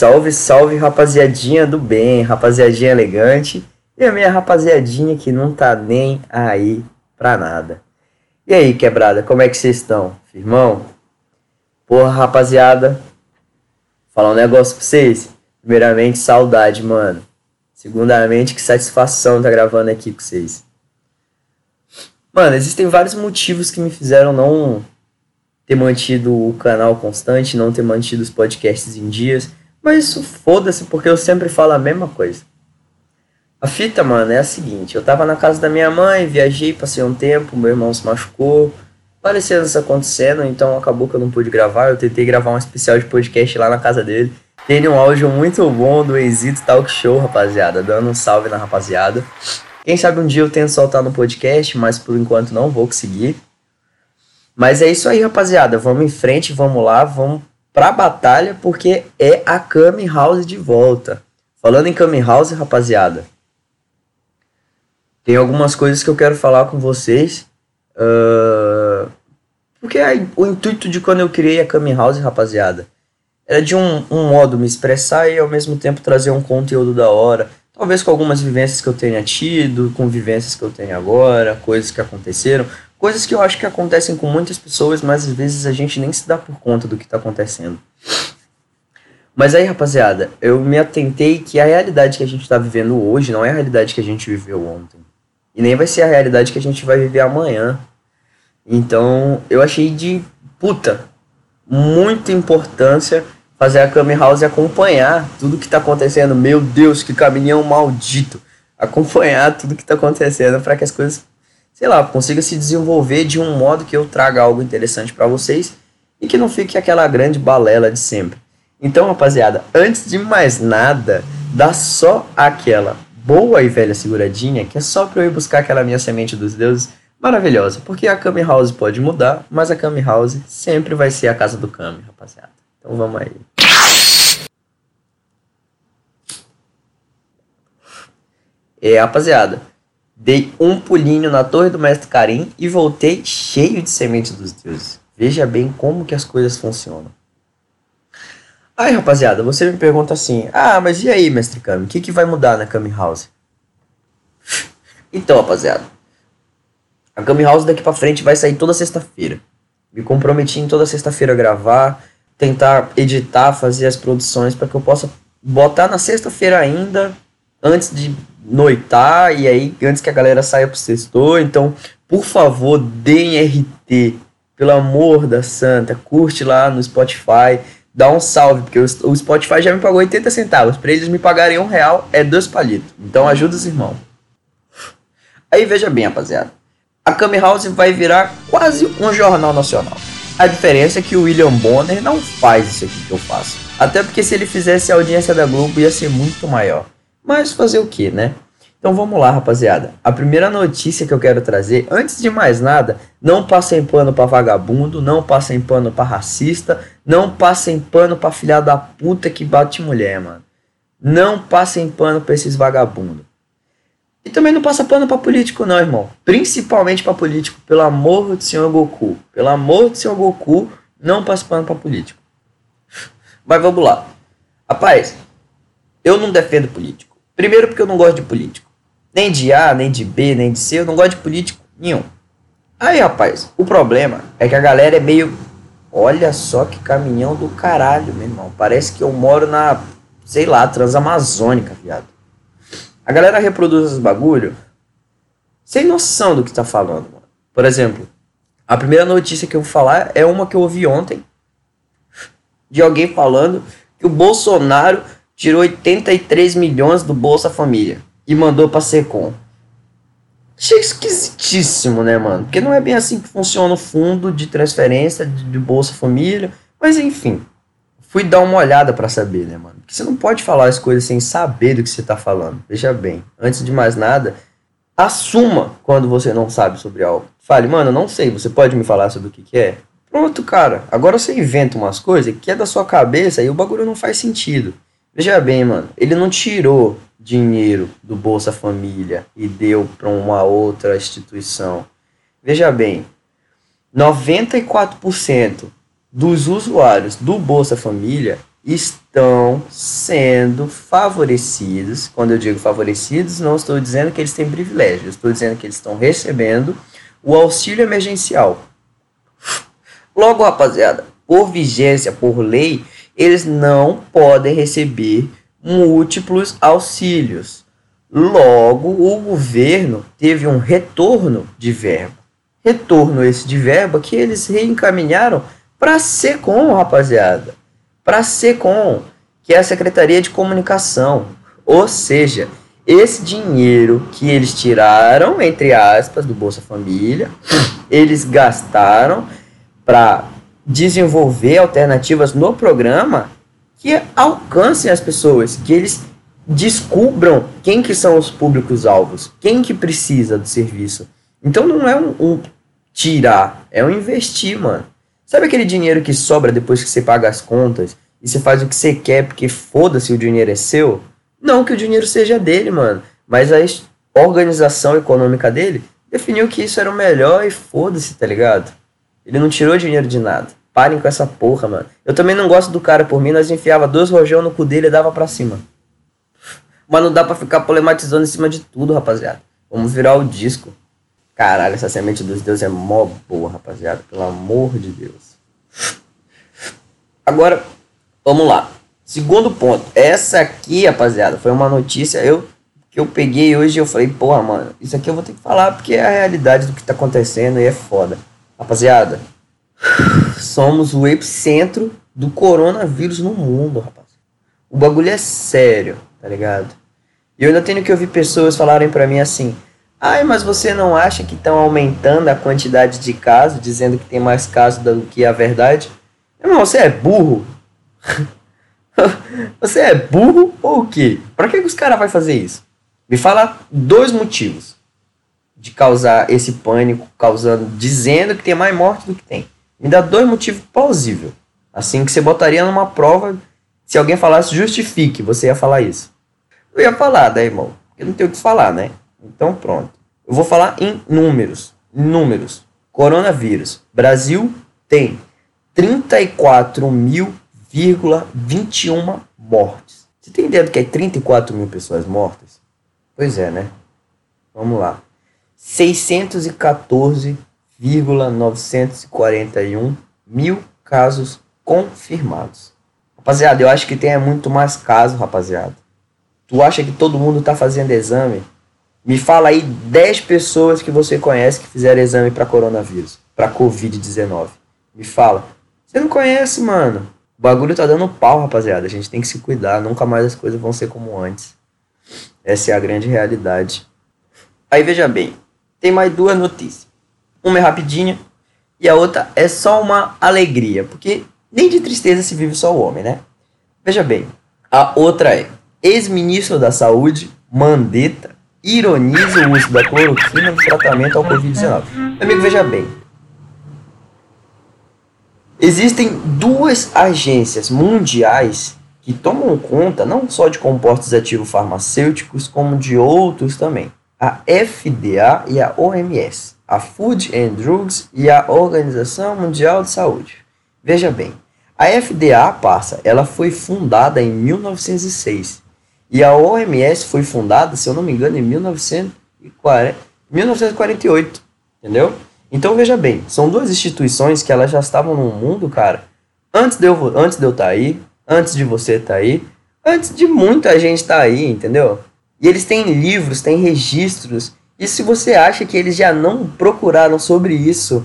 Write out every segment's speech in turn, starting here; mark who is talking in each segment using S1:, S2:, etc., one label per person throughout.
S1: Salve, salve, rapaziadinha do bem, rapaziadinha elegante e a minha rapaziadinha que não tá nem aí pra nada. E aí, quebrada, como é que vocês estão? Firmão? Porra, rapaziada, falar um negócio pra vocês. Primeiramente, saudade, mano. Segundamente, que satisfação tá gravando aqui com vocês. Mano, existem vários motivos que me fizeram não ter mantido o canal constante, não ter mantido os podcasts em dias. Mas isso foda-se, porque eu sempre falo a mesma coisa. A fita, mano, é a seguinte: eu tava na casa da minha mãe, viajei, passei um tempo, meu irmão se machucou, parecendo isso acontecendo, então acabou que eu não pude gravar. Eu tentei gravar um especial de podcast lá na casa dele. Tem um áudio muito bom do Exito Talk Show, rapaziada, dando um salve na rapaziada. Quem sabe um dia eu tento soltar no podcast, mas por enquanto não vou conseguir. Mas é isso aí, rapaziada. Vamos em frente, vamos lá, vamos pra batalha, porque é a Kami House de volta. Falando em Kami House, rapaziada, tem algumas coisas que eu quero falar com vocês. Uh, porque é o intuito de quando eu criei a Kami House, rapaziada, era de um, um modo me expressar e ao mesmo tempo trazer um conteúdo da hora. Talvez com algumas vivências que eu tenha tido, com vivências que eu tenho agora, coisas que aconteceram. Coisas que eu acho que acontecem com muitas pessoas, mas às vezes a gente nem se dá por conta do que está acontecendo. Mas aí, rapaziada, eu me atentei que a realidade que a gente está vivendo hoje não é a realidade que a gente viveu ontem. E nem vai ser a realidade que a gente vai viver amanhã. Então, eu achei de puta muita importância fazer a Kami House acompanhar tudo que está acontecendo. Meu Deus, que caminhão maldito! Acompanhar tudo que está acontecendo para que as coisas sei lá, consiga se desenvolver de um modo que eu traga algo interessante para vocês e que não fique aquela grande balela de sempre. Então, rapaziada, antes de mais nada, dá só aquela boa e velha seguradinha que é só para eu ir buscar aquela minha semente dos deuses maravilhosa, porque a Kami House pode mudar, mas a Kami House sempre vai ser a casa do Kami, rapaziada. Então vamos aí. É, rapaziada, Dei um pulinho na torre do mestre Karim e voltei cheio de sementes dos deuses. Veja bem como que as coisas funcionam. Aí, rapaziada, você me pergunta assim: Ah, mas e aí, mestre Kami? O que, que vai mudar na Kami House? Então, rapaziada, a Kami House daqui pra frente vai sair toda sexta-feira. Me comprometi em toda sexta-feira a gravar, tentar editar, fazer as produções para que eu possa botar na sexta-feira ainda, antes de noitar e aí antes que a galera saia pro sextor. Então, por favor, deem RT. Pelo amor da santa, curte lá no Spotify, dá um salve, porque o Spotify já me pagou 80 centavos. Para eles me pagarem um real é dois palitos. Então ajuda os irmãos. Aí veja bem, rapaziada. A Kami House vai virar quase um jornal nacional. A diferença é que o William Bonner não faz isso aqui que eu faço. Até porque se ele fizesse a audiência da Globo ia ser muito maior. Mas fazer o que, né? Então vamos lá, rapaziada. A primeira notícia que eu quero trazer, antes de mais nada, não passem pano para vagabundo, não passem pano para racista, não passem pano para filha da puta que bate mulher, mano. Não passem pano para esses vagabundos. E também não passa pano para político não, irmão. Principalmente para político, pelo amor do senhor Goku. Pelo amor do senhor Goku, não passe pano para político. Mas vamos lá. Rapaz, eu não defendo político. Primeiro porque eu não gosto de político. Nem de A, nem de B, nem de C, eu não gosto de político nenhum. Aí, rapaz, o problema é que a galera é meio. Olha só que caminhão do caralho, meu irmão. Parece que eu moro na, sei lá, Transamazônica, viado. A galera reproduz os bagulho sem noção do que tá falando, mano. Por exemplo, a primeira notícia que eu vou falar é uma que eu ouvi ontem de alguém falando que o Bolsonaro tirou 83 milhões do Bolsa Família e mandou pra Secom. Achei esquisitíssimo, né, mano? Porque não é bem assim que funciona o fundo de transferência de, de Bolsa Família. Mas enfim, fui dar uma olhada para saber, né, mano? Porque você não pode falar as coisas sem saber do que você tá falando. Veja bem, antes de mais nada, assuma quando você não sabe sobre algo. Fale, mano, não sei, você pode me falar sobre o que, que é? Pronto, cara. Agora você inventa umas coisas que é da sua cabeça e o bagulho não faz sentido. Veja bem, mano, ele não tirou dinheiro do Bolsa Família e deu para uma outra instituição. Veja bem, 94% dos usuários do Bolsa Família estão sendo favorecidos. Quando eu digo favorecidos, não estou dizendo que eles têm privilégio, estou dizendo que eles estão recebendo o auxílio emergencial. Logo, rapaziada, por vigência, por lei, eles não podem receber múltiplos auxílios. Logo, o governo teve um retorno de verba. Retorno esse de verba que eles reencaminharam para a SECOM, rapaziada. Para a SECOM, que é a Secretaria de Comunicação. Ou seja, esse dinheiro que eles tiraram, entre aspas, do Bolsa Família, eles gastaram para desenvolver alternativas no programa que alcancem as pessoas, que eles descubram quem que são os públicos alvos, quem que precisa do serviço. Então não é um, um tirar, é um investir, mano. Sabe aquele dinheiro que sobra depois que você paga as contas e você faz o que você quer porque foda-se o dinheiro é seu? Não que o dinheiro seja dele, mano, mas a organização econômica dele definiu que isso era o melhor e foda-se, tá ligado? Ele não tirou dinheiro de nada. Parem com essa porra, mano. Eu também não gosto do cara por mim, nós enfiava dois rojão no cu dele e dava pra cima. Mas não dá pra ficar problematizando em cima de tudo, rapaziada. Vamos virar o disco. Caralho, essa semente dos deuses é mó boa, rapaziada. Pelo amor de Deus. Agora, vamos lá. Segundo ponto. Essa aqui, rapaziada, foi uma notícia eu, que eu peguei hoje e eu falei, porra, mano, isso aqui eu vou ter que falar porque é a realidade do que tá acontecendo e é foda. Rapaziada, somos o epicentro do coronavírus no mundo, rapaz. O bagulho é sério, tá ligado? E eu ainda tenho que ouvir pessoas falarem para mim assim: Ai, mas você não acha que estão aumentando a quantidade de casos, dizendo que tem mais casos do que a verdade? Irmão, você é burro? você é burro ou o quê? Pra que, que os caras vão fazer isso? Me fala dois motivos de causar esse pânico, causando, dizendo que tem mais morte do que tem. Me dá dois motivos plausíveis. Assim que você botaria numa prova, se alguém falasse justifique, você ia falar isso. Eu ia falar, né, irmão? Eu não tenho o que falar, né? Então pronto. Eu vou falar em números. Números. Coronavírus. Brasil tem 34.000,21 mortes. Você tem ideia do que é 34 mil pessoas mortas? Pois é, né? Vamos lá. 614,941 mil casos confirmados. Rapaziada, eu acho que tem muito mais casos, rapaziada. Tu acha que todo mundo tá fazendo exame? Me fala aí 10 pessoas que você conhece que fizeram exame para coronavírus, para Covid-19. Me fala. Você não conhece, mano. O bagulho tá dando pau, rapaziada. A gente tem que se cuidar. Nunca mais as coisas vão ser como antes. Essa é a grande realidade. Aí veja bem, tem mais duas notícias. Uma é rapidinha e a outra é só uma alegria, porque nem de tristeza se vive só o homem, né? Veja bem, a outra é: ex-ministro da Saúde, Mandetta, ironiza o uso da cloroquina no tratamento ao Covid-19. Amigo, veja bem. Existem duas agências mundiais que tomam conta não só de compostos ativos farmacêuticos, como de outros também. A FDA e a OMS, a Food and Drugs e a Organização Mundial de Saúde. Veja bem, a FDA, passa, ela foi fundada em 1906 e a OMS foi fundada, se eu não me engano, em 1940, 1948, entendeu? Então veja bem, são duas instituições que elas já estavam no mundo, cara, antes de eu antes de eu estar tá aí, antes de você estar tá aí, antes de muita gente estar tá aí, entendeu? E eles têm livros, têm registros. E se você acha que eles já não procuraram sobre isso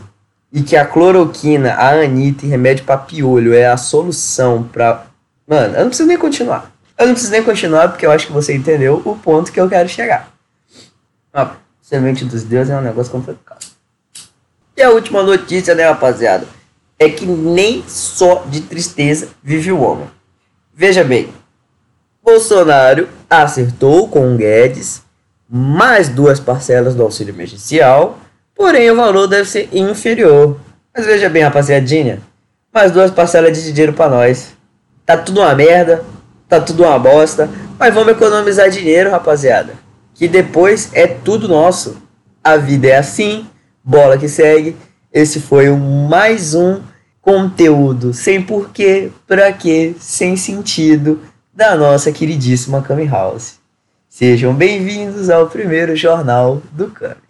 S1: e que a cloroquina, a anita e remédio para piolho é a solução para, mano, eu não preciso nem continuar. Eu não preciso nem continuar porque eu acho que você entendeu o ponto que eu quero chegar. A semente dos deuses é um negócio complicado. E a última notícia, né, rapaziada? É que nem só de tristeza vive o homem. Veja bem, Bolsonaro acertou com o Guedes mais duas parcelas do auxílio emergencial, porém o valor deve ser inferior. Mas veja bem, rapaziadinha, mais duas parcelas de dinheiro para nós. Tá tudo uma merda, tá tudo uma bosta, mas vamos economizar dinheiro, rapaziada. Que depois é tudo nosso. A vida é assim, bola que segue. Esse foi o mais um conteúdo sem porquê, pra quê, sem sentido da nossa queridíssima Kami House. Sejam bem-vindos ao primeiro jornal do Kami.